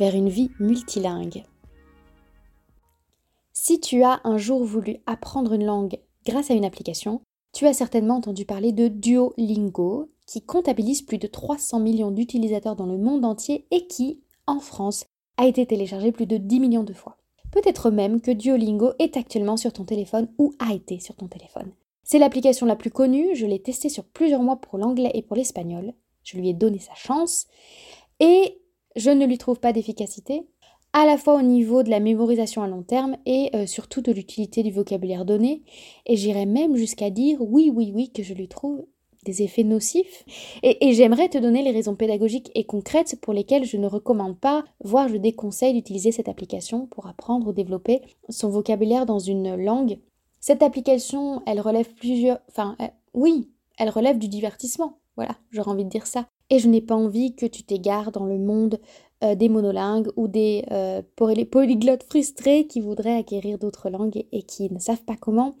vers une vie multilingue. Si tu as un jour voulu apprendre une langue grâce à une application, tu as certainement entendu parler de Duolingo, qui comptabilise plus de 300 millions d'utilisateurs dans le monde entier et qui, en France, a été téléchargé plus de 10 millions de fois. Peut-être même que Duolingo est actuellement sur ton téléphone ou a été sur ton téléphone. C'est l'application la plus connue, je l'ai testée sur plusieurs mois pour l'anglais et pour l'espagnol. Je lui ai donné sa chance. Et je ne lui trouve pas d'efficacité, à la fois au niveau de la mémorisation à long terme et euh, surtout de l'utilité du vocabulaire donné. Et j'irais même jusqu'à dire oui, oui, oui, que je lui trouve des effets nocifs. Et, j'aimerais te donner les raisons pédagogiques et concrètes pour lesquelles je ne recommande pas, voire je déconseille d'utiliser cette application pour apprendre ou développer son vocabulaire dans une langue. Cette application, elle relève plusieurs... Enfin, euh, oui, elle relève du divertissement. Voilà, j'aurais envie de dire ça. Et je n'ai pas envie que tu t'égares dans le monde euh, des monolingues ou des euh, polyglottes frustrés qui voudraient acquérir d'autres langues et, qui ne savent pas comment.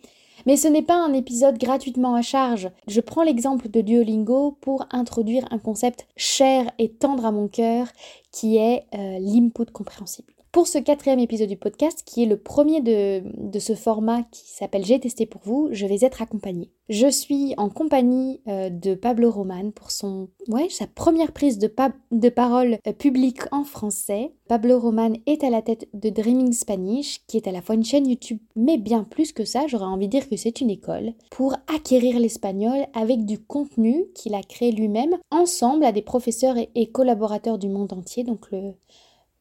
Mais ce n'est pas un épisode gratuitement à charge. Je prends l'exemple de Duolingo pour introduire un concept cher et tendre à mon cœur qui est euh, l'input compréhensible. Pour ce quatrième épisode du podcast, qui est le premier de, ce format qui s'appelle J'ai testé pour vous, je vais être accompagnée. Je suis en compagnie euh, de Pablo Roman pour son, ouais, sa première prise de, de parole euh, publique en français. Pablo Roman est à la tête de Dreaming Spanish, qui est à la fois une chaîne YouTube, mais bien plus que ça, j'aurais envie de dire que c'est une école, pour acquérir l'espagnol avec du contenu qu'il a créé lui-même, ensemble à des professeurs et collaborateurs du monde entier, donc le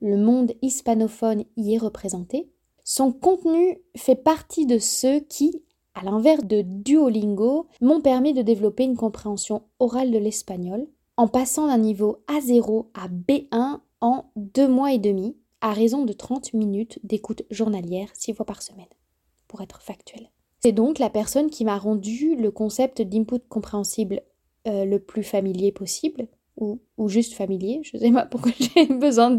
le monde hispanophone y est représenté, son contenu fait partie de ceux qui, à l'inverse de Duolingo, m'ont permis de développer une compréhension orale de l'espagnol en passant d'un niveau A0 à B1 en deux mois et demi, à raison de 30 minutes d'écoute journalière six fois par semaine, pour être factuel. C'est donc la personne qui m'a rendu le concept d'input compréhensible euh, le plus familier possible, ou, juste familier. Je sais pas pourquoi j'ai besoin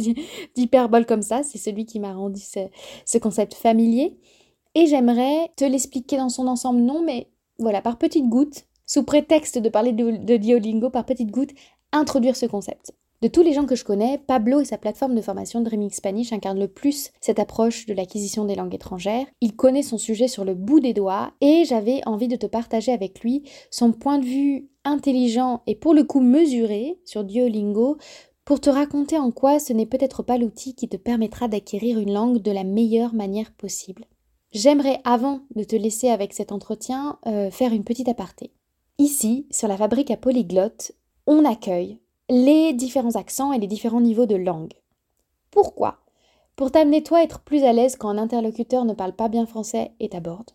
d'hyperbole comme ça. C'est celui qui m'a rendu ce, concept familier. Et j'aimerais te l'expliquer dans son ensemble, non, mais voilà, par petites gouttes, sous prétexte de parler de, de par petites gouttes, introduire ce concept. De tous les gens que je connais, Pablo et sa plateforme de formation Dreaming Spanish incarnent le plus cette approche de l'acquisition des langues étrangères. Il connaît son sujet sur le bout des doigts et j'avais envie de te partager avec lui son point de vue intelligent et pour le coup mesuré sur Duolingo pour te raconter en quoi ce n'est peut-être pas l'outil qui te permettra d'acquérir une langue de la meilleure manière possible. J'aimerais, avant de te laisser avec cet entretien, euh, faire une petite aparté. Ici, sur la fabrique à polyglotte, on accueille les différents accents et les différents niveaux de langue. Pourquoi? Pour t'amener toi à être plus à l'aise quand un interlocuteur ne parle pas bien français et t'aborde.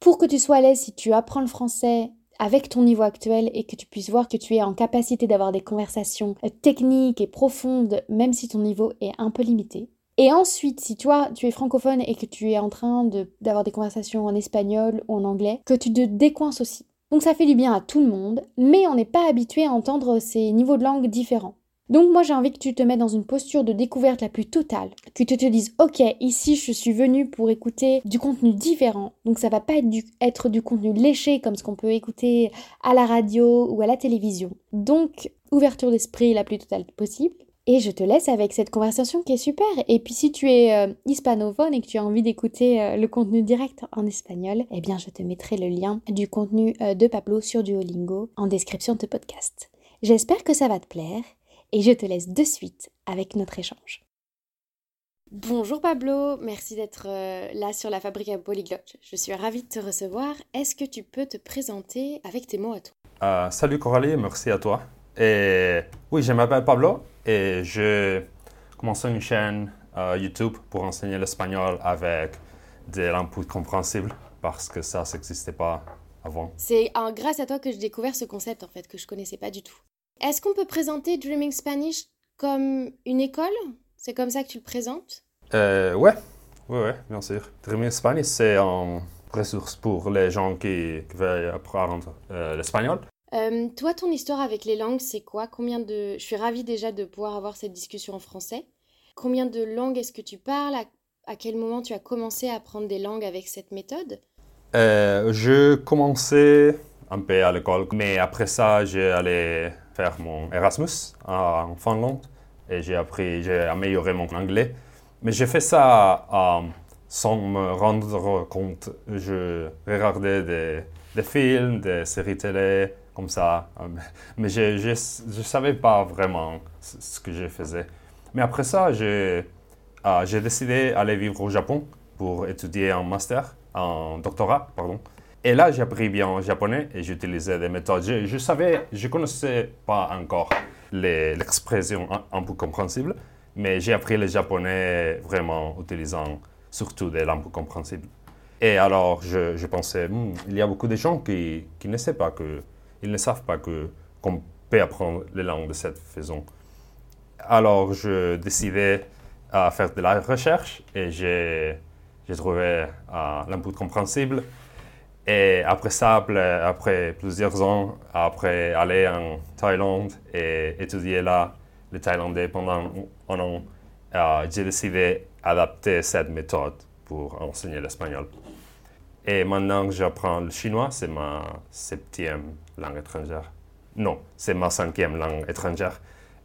Pour que tu sois à l'aise si tu apprends le français avec ton niveau actuel et que tu puisses voir que tu es en capacité d'avoir des conversations techniques et profondes même si ton niveau est un peu limité. Et ensuite, si toi, tu es francophone et que tu es en train d'avoir des conversations en espagnol ou en anglais, que tu te décoinces aussi. Donc ça fait du bien à tout le monde, mais on n'est pas habitué à entendre ces niveaux de langue différents. Donc moi j'ai envie que tu te mettes dans une posture de découverte la plus totale, que tu te dises ok ici je suis venu pour écouter du contenu différent, donc ça va pas être être du contenu léché comme ce qu'on peut écouter à la radio ou à la télévision. Donc ouverture d'esprit la plus totale possible. Et je te laisse avec cette conversation qui est super. Et puis si tu es euh, hispanophone et que tu as envie d'écouter euh, le contenu direct en espagnol, eh bien je te mettrai le lien du contenu euh, de Pablo sur Duolingo en description de podcast. J'espère que ça va te plaire et je te laisse de suite avec notre échange. Bonjour Pablo, merci d'être là sur la fabrique à polyglotte. Je suis ravie de te recevoir. Est-ce que tu peux te présenter avec tes mots à toi? Salut Coralie, merci à toi. Et oui, je m'appelle Pablo et je commence une chaîne euh, YouTube pour enseigner l'espagnol avec des inputs compréhensibles parce que ça, ça n'existait pas avant. C'est grâce à toi que j'ai découvert ce concept en fait que je connaissais pas du tout. Est-ce qu'on peut présenter Dreaming Spanish comme une école? C'est comme ça que tu le présentes? Euh, ouais, ouais, ouais, bien sûr. Dream Spanish, c'est une ressource pour les gens qui, veulent apprendre euh, l'espagnol. Euh, toi, ton histoire avec les langues, c'est quoi? Combien de... Je suis ravie déjà de pouvoir avoir cette discussion en français. Combien de langues est-ce que tu parles? À... quel moment tu as commencé à apprendre des langues avec cette méthode? Euh, Je commençais un peu à l'école, mais après ça, j'ai allé faire mon Erasmus en Finlande et j'ai appris, j'ai amélioré mon anglais. Mais j'ai fait ça euh, sans me rendre compte. Je regardais des, des films, des séries télé, comme ça. Mais je ne savais pas vraiment ce que je faisais. Mais après ça, j'ai euh, j'ai décidé d'aller vivre au Japon pour étudier un master, un doctorat, pardon. Et là, j'ai appris bien japonais et j'utilisais des méthodes. Je, je savais, je connaissais pas encore l'expression un, peu compréhensible, mais j'ai appris le japonais vraiment utilisant surtout des langues compréhensibles. Et alors, je, je pensais, hmm, il y a beaucoup de gens qui, qui ne savent pas que ils ne savent pas qu'on peut apprendre les langues de cette façon. Alors, je décidais à faire de la recherche et j'ai trouvé euh, l'input compréhensible. Et après ça, après plusieurs ans, après aller en Thaïlande et étudier là le thaïlandais pendant un an, euh, j'ai décidé d'adapter cette méthode pour enseigner l'espagnol. Et maintenant que j'apprends le chinois, c'est ma septième langue étrangère. Non, c'est ma cinquième langue étrangère.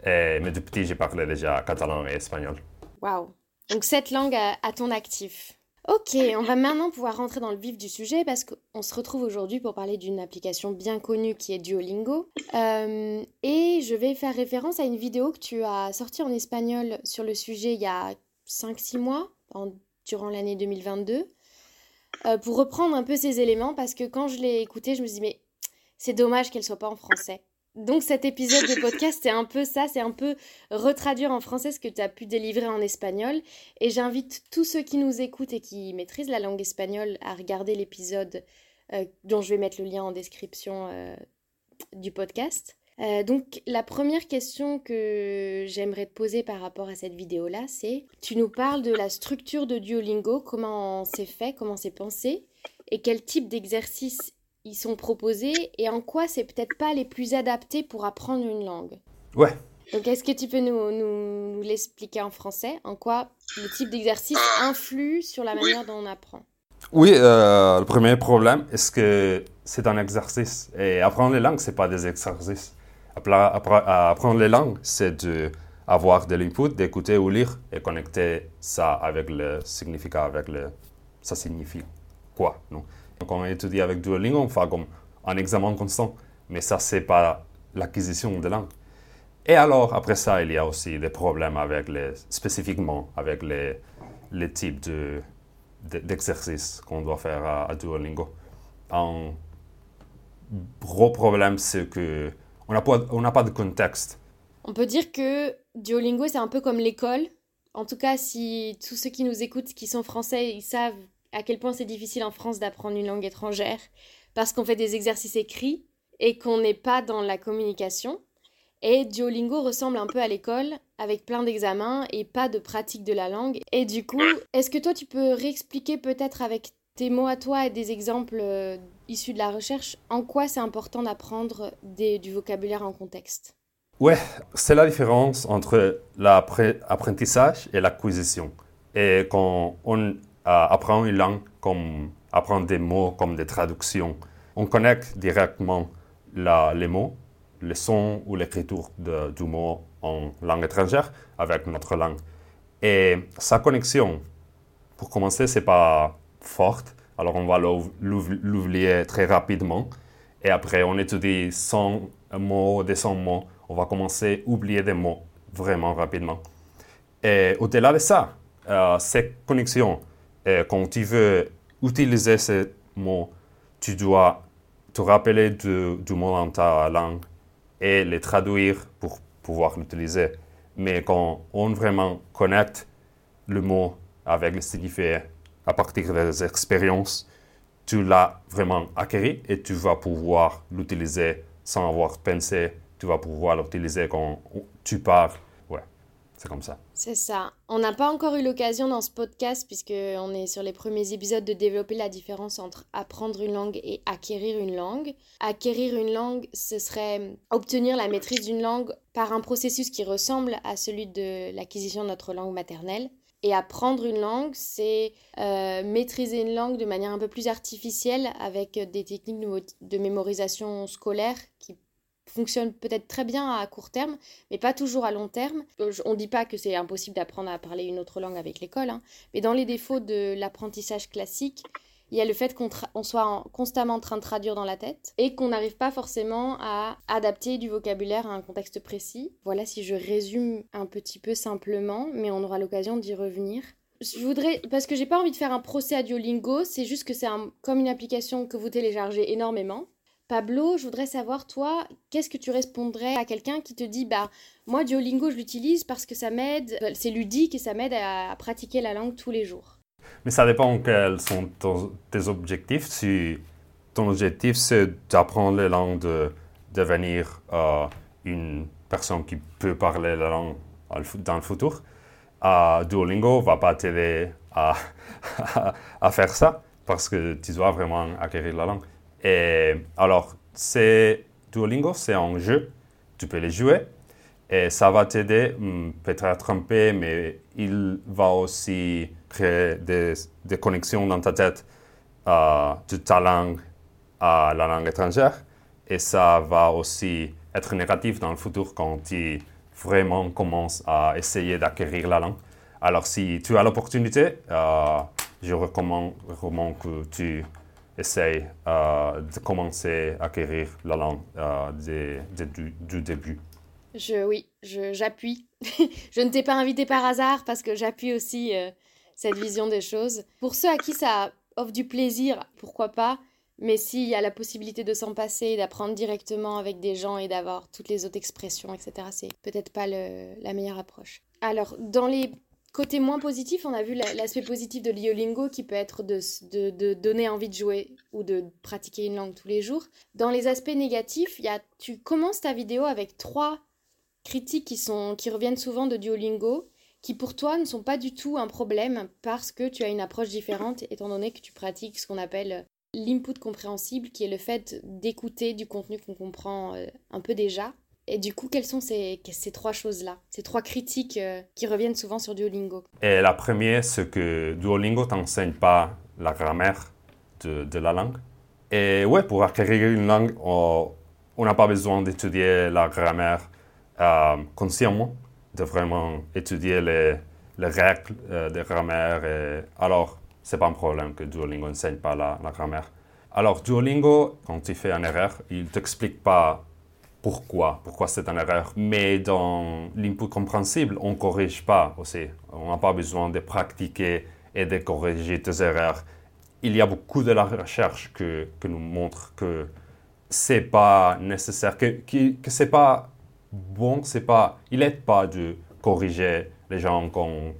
mais depuis petit, j'ai parlé déjà catalan et espagnol. Waouh! Donc cette langue à, ton actif. Ok, on va maintenant pouvoir rentrer dans le vif du sujet parce qu'on se retrouve aujourd'hui pour parler d'une application bien connue qui est Duolingo. Euh, et je vais faire référence à une vidéo que tu as sortie en espagnol sur le sujet il y a 5-6 mois, durant l'année 2022. Euh, pour reprendre un peu ces éléments, parce que quand je l'ai écouté, je me suis dit, mais c'est dommage qu'elle soit pas en français. Donc cet épisode de podcast, c'est un peu ça, c'est un peu retraduire en français ce que tu as pu délivrer en espagnol. Et j'invite tous ceux qui nous écoutent et qui maîtrisent la langue espagnole à regarder l'épisode euh, dont je vais mettre le lien en description euh, du podcast. Euh, donc la première question que j'aimerais te poser par rapport à cette vidéo-là, c'est tu nous parles de la structure de Duolingo, comment c'est fait, comment c'est pensé, et quel type d'exercices ils sont proposés, et en quoi c'est peut-être pas les plus adaptés pour apprendre une langue. Ouais. Donc est-ce que tu peux nous, nous, l'expliquer en français, en quoi le type d'exercice influe sur la manière dont on apprend? Oui, euh, le premier problème, est-ce que c'est un exercice? Et apprendre les langues, c'est pas des exercices apprendre les langues, c'est d'avoir de l'input, d'écouter ou lire et connecter ça avec le significat, avec le... Ça signifie quoi, non? Donc, on étudie avec Duolingo, on fait comme un examen constant, mais ça, c'est pas l'acquisition de langue. Et alors, après ça, il y a aussi des problèmes avec les, spécifiquement avec les, les types de, qu'on doit faire à, à Duolingo. Un gros problème, c'est que on n'a pas, de contexte. On peut dire que Duolingo, c'est un peu comme l'école. En tout cas, si tous ceux qui nous écoutent, qui sont français, ils savent à quel point c'est difficile en France d'apprendre une langue étrangère, parce qu'on fait des exercices écrits et qu'on n'est pas dans la communication. Et Duolingo ressemble un peu à l'école, avec plein d'examens et pas de pratique de la langue. Et du coup, est-ce que toi, tu peux réexpliquer peut-être avec tes mots à toi et des exemples issus de la recherche, en quoi c'est important d'apprendre du vocabulaire en contexte? Ouais, c'est la différence entre l'apprentissage et l'acquisition. Et quand on euh, apprend une langue, comme apprendre des mots, comme des traductions, on connecte directement les mots, les sons ou l'écriture du mot en langue étrangère avec notre langue. Et sa connexion, pour commencer, c'est pas forte. Alors on va l'oublier très rapidement. Et après, on étudie 100 mots, 200 mots. On va commencer à oublier des mots vraiment rapidement. Et au-delà de ça, euh, cette connexion, euh, quand tu veux utiliser ces mots, tu dois te rappeler du, du mot dans ta langue et les traduire pour pouvoir l'utiliser. Mais quand on vraiment connecte le mot avec le signifié à partir des expériences, tu l'as vraiment acquis et tu vas pouvoir l'utiliser sans avoir pensé. Tu vas pouvoir l'utiliser quand tu parles. Ouais. c'est comme ça. C'est ça. On n'a pas encore eu l'occasion dans ce podcast, puisqu'on est sur les premiers épisodes, de développer la différence entre apprendre une langue et acquérir une langue. Acquérir une langue, ce serait obtenir la maîtrise d'une langue par un processus qui ressemble à celui de l'acquisition de notre langue maternelle. Et apprendre une langue, c'est euh, maîtriser une langue de manière un peu plus artificielle avec des techniques de mémorisation scolaire qui fonctionne peut-être très bien à court terme, mais pas toujours à long terme. On ne dit pas que c'est impossible d'apprendre à parler une autre langue avec l'école, hein, mais dans les défauts de l'apprentissage classique, il y a le fait qu'on soit constamment en train de traduire dans la tête et qu'on n'arrive pas forcément à adapter du vocabulaire à un contexte précis. Voilà si je résume un petit peu simplement, mais on aura l'occasion d'y revenir. Je voudrais, parce que j'ai pas envie de faire un procès à Duolingo, c'est juste que c'est comme une application que vous téléchargez énormément Pablo, je voudrais savoir, toi, qu'est-ce que tu répondrais à quelqu'un qui te dit, bah, moi, Duolingo, je l'utilise parce que ça m'aide, c'est ludique et ça m'aide à, pratiquer la langue tous les jours. Mais ça dépend quels sont tes objectifs. Si ton objectif, c'est d'apprendre la langue, de devenir euh, une personne qui peut parler la langue dans le futur, euh, Duolingo va pas t'aider à, à faire ça parce que tu dois vraiment acquérir la langue. Et alors, c'est Duolingo, c'est un jeu, tu peux les jouer et ça va t'aider hmm, peut-être à tromper, mais il va aussi créer des, connexions dans ta tête euh, de ta langue à la langue étrangère et ça va aussi être négatif dans le futur quand tu vraiment commences à essayer d'acquérir la langue. Alors si tu as l'opportunité, euh, je recommande, recommande que tu essaye euh, de commencer à acquérir la langue euh, du, début. Je, oui, j'appuie. Je, ne t'ai pas invité par hasard parce que j'appuie aussi euh, cette vision des choses. Pour ceux à qui ça offre du plaisir, pourquoi pas mais s'il y a la possibilité de s'en passer, d'apprendre directement avec des gens et d'avoir toutes les autres expressions, etc., c'est peut-être pas la meilleure approche. Alors, dans les Côté moins positif, on a vu l'aspect positif de Liolingo qui peut être de, de, donner envie de jouer ou de pratiquer une langue tous les jours. Dans les aspects négatifs, y a, tu commences ta vidéo avec trois critiques qui, reviennent souvent de Duolingo, qui pour toi ne sont pas du tout un problème parce que tu as une approche différente étant donné que tu pratiques ce qu'on appelle l'input compréhensible, qui est le fait d'écouter du contenu qu'on comprend euh, un peu déjà et du coup, quelles sont ces, ces trois choses-là, ces trois critiques euh, qui reviennent souvent sur Duolingo? Et la première, c'est que Duolingo t'enseigne pas la grammaire de, de, la langue. Et ouais, pour acquérir une langue, on n'a pas besoin d'étudier la grammaire euh, consciemment, de vraiment étudier les, les règles euh, de grammaire. Et... Alors, c'est pas un problème que Duolingo n'enseigne pas la, grammaire. Alors, Duolingo, quand tu fais une erreur, il t'explique pas pourquoi, pourquoi c'est une erreur. Mais dans l'input compréhensible, on ne corrige pas aussi. On n'a pas besoin de pratiquer et de corriger tes erreurs. Il y a beaucoup de la recherche que, que nous montre que c'est pas nécessaire, que, que, que c'est pas bon, c'est pas, il n'aide pas de corriger les gens quand,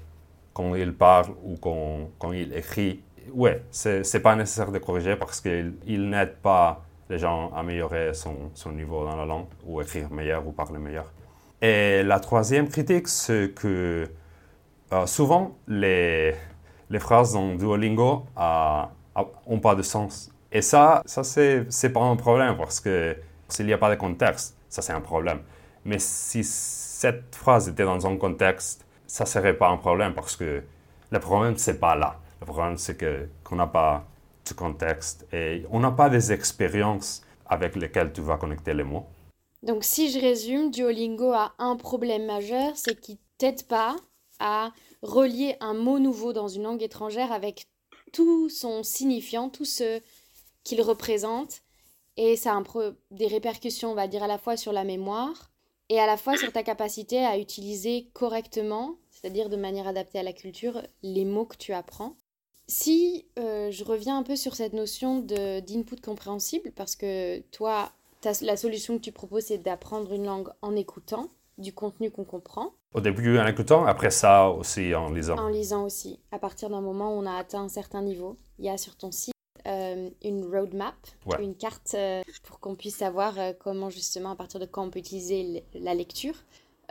quand ils parlent ou quand, quand ils écrivent. Ouais, c'est pas nécessaire de corriger parce qu'il n'aide pas les gens améliorer son, son, niveau dans la langue ou écrire meilleur ou parler meilleur. Et la troisième critique, c'est que euh, souvent les, les phrases dans Duolingo n'ont pas de sens. Et ça, ça c'est pas un problème parce que s'il n'y a pas de contexte, ça c'est un problème. Mais si cette phrase était dans un contexte, ça serait pas un problème parce que le problème c'est pas là. Le problème c'est que qu'on n'a pas contexte et on n'a pas des expériences avec lesquelles tu vas connecter les mots. Donc si je résume, Duolingo a un problème majeur, c'est qu'il t'aide pas à relier un mot nouveau dans une langue étrangère avec tout son signifiant, tout ce qu'il représente. Et ça a des répercussions, on va dire, à la fois sur la mémoire et à la fois sur ta capacité à utiliser correctement, c'est-à-dire de manière adaptée à la culture, les mots que tu apprends. Si euh, je reviens un peu sur cette notion d'input compréhensible, parce que toi, la solution que tu proposes, c'est d'apprendre une langue en écoutant du contenu qu'on comprend. Au début en écoutant, après ça aussi en lisant. En lisant aussi. À partir d'un moment où on a atteint un certain niveau, il y a sur ton site une roadmap, une carte euh, pour qu'on puisse savoir comment justement à partir de quand on peut utiliser la lecture.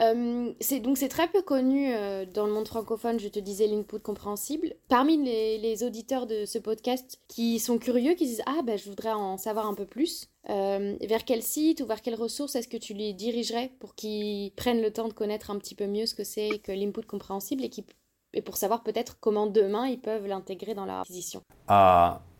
Euh, c'est donc c'est très peu connu euh, dans le monde francophone, je te disais l'input compréhensible. Parmi les, les, auditeurs de ce podcast qui sont curieux, qui disent ah ben je voudrais en savoir un peu plus, euh, vers quel site ou vers quelles ressources est-ce que tu les dirigerais pour qu'ils prennent le temps de connaître un petit peu mieux ce que c'est que l'input compréhensible et, qui, et pour savoir peut-être comment demain ils peuvent l'intégrer dans leur acquisition.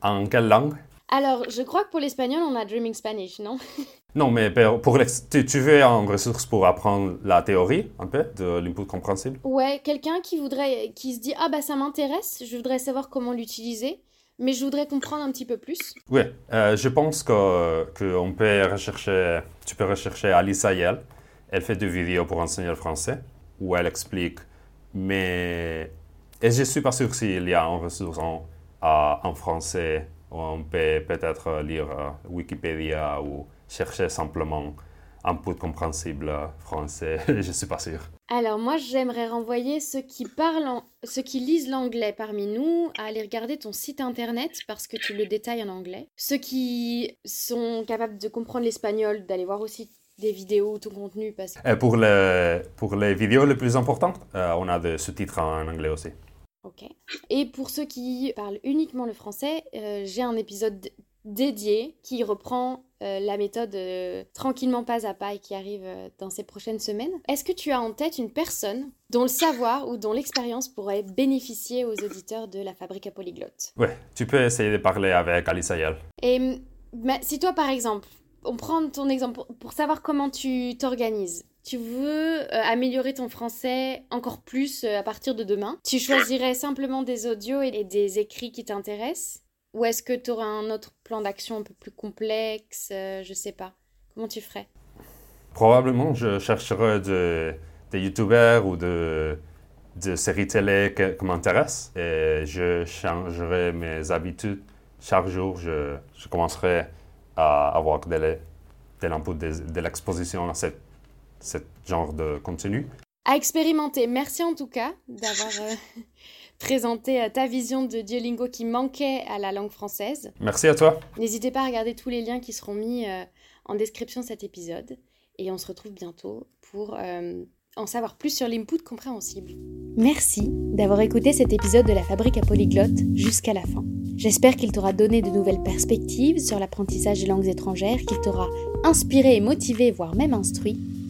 En quelle langue? Alors, je crois que pour l'espagnol, on a Dreaming Spanish, non? Non, mais pour tu, tu veux en ressource pour apprendre la théorie, un peu, de l'input compréhensible? Ouais, quelqu'un qui voudrait, qui se dit, ah bah ça m'intéresse, je voudrais savoir comment l'utiliser, mais je voudrais comprendre un petit peu plus. Oui, euh, je pense que, que peut rechercher, tu peux rechercher Alice Ayel. Elle fait des vidéos pour enseigner le français, où elle explique, mais... Et je suis pas sûr s'il y a une ressource en, en français on peut peut-être lire euh, Wikipédia ou chercher simplement un peu compréhensible français. Je ne suis pas sûr. Alors moi, j'aimerais renvoyer ceux qui parlent, ceux qui lisent l'anglais parmi nous à aller regarder ton site internet parce que tu le détailles en anglais. Ceux qui sont capables de comprendre l'espagnol, d'aller voir aussi des vidéos, ton contenu. Parce... Euh, pour, les, pour les vidéos les plus importantes, euh, on a des sous-titres en anglais aussi. Ok. Et pour ceux qui parlent uniquement le français, euh, j'ai un épisode dédié qui reprend euh, la méthode euh, tranquillement pas à pas et qui arrive dans ces prochaines semaines. Est-ce que tu as en tête une personne dont le savoir ou dont l'expérience pourrait bénéficier aux auditeurs de la fabrique à polyglotte? Ouais, tu peux essayer de parler avec Alice Ayel. Et si toi par exemple, on prend ton exemple pour savoir comment tu t'organises tu veux euh, améliorer ton français encore plus euh, à partir de demain, tu choisirais simplement des audios et des écrits qui t'intéressent? Ou est-ce que tu aurais un autre plan d'action un peu plus complexe euh, Je sais pas. Comment tu ferais? Probablement, je chercherais des youtubeurs ou de, séries télé qui, m'intéressent et je changerai mes habitudes. Chaque jour, je, je commencerai à avoir de, de, de l'exposition à cette ce genre de contenu. À expérimenter. Merci en tout cas d'avoir euh, présenté euh, ta vision de Duolingo qui manquait à la langue française. Merci à toi. N'hésitez pas à regarder tous les liens qui seront mis euh, en description de cet épisode. Et on se retrouve bientôt pour en savoir plus sur l'input compréhensible. Merci d'avoir écouté cet épisode de la Fabrique à Polyglotte jusqu'à la fin. J'espère qu'il t'aura donné de nouvelles perspectives sur l'apprentissage des langues étrangères, qu'il t'aura inspiré et motivé, voire même instruit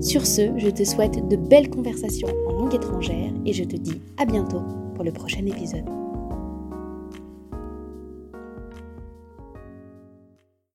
Sur ce, je te souhaite de belles conversations en langue étrangère et je te dis à bientôt pour le prochain épisode.